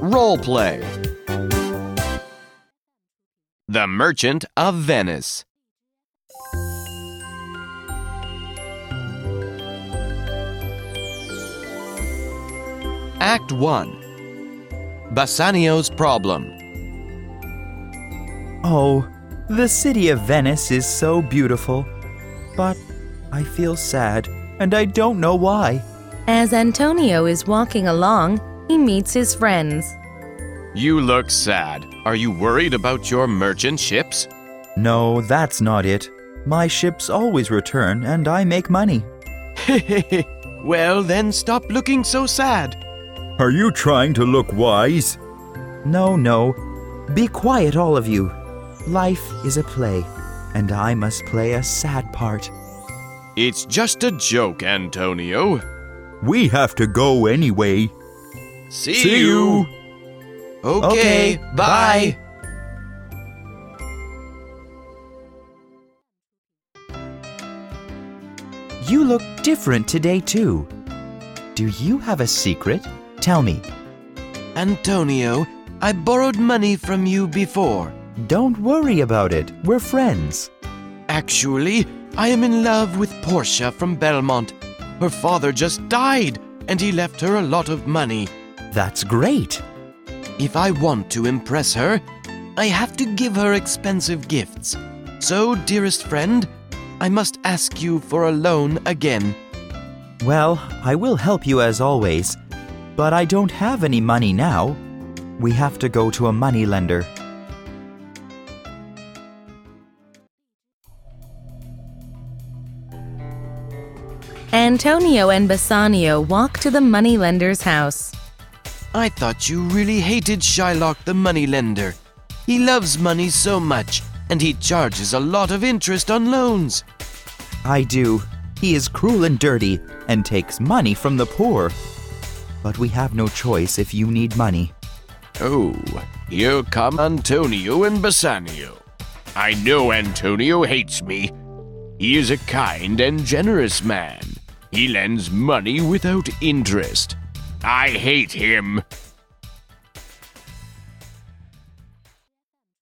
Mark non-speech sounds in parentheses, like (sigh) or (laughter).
Role play The Merchant of Venice. Act 1 Bassanio's Problem. Oh, the city of Venice is so beautiful. But I feel sad, and I don't know why. As Antonio is walking along, he meets his friends. You look sad. Are you worried about your merchant ships? No, that's not it. My ships always return, and I make money. (laughs) well, then stop looking so sad. Are you trying to look wise? No, no. Be quiet, all of you. Life is a play, and I must play a sad part. It's just a joke, Antonio. We have to go anyway. See, See you. Okay, Okay, bye. You look different today, too. Do you have a secret? Tell me. Antonio, I borrowed money from you before. Don't worry about it. We're friends. Actually, I am in love with Portia from Belmont. Her father just died, and he left her a lot of money. That's great. If I want to impress her, I have to give her expensive gifts. So, dearest friend, I must ask you for a loan again. Well, I will help you as always, but I don't have any money now. We have to go to a money lender. Antonio and Bassanio walk to the moneylender's house. I thought you really hated Shylock the moneylender. He loves money so much, and he charges a lot of interest on loans. I do. He is cruel and dirty and takes money from the poor. But we have no choice if you need money. Oh, here come Antonio and Bassanio. I know Antonio hates me. He is a kind and generous man. He lends money without interest. I hate him.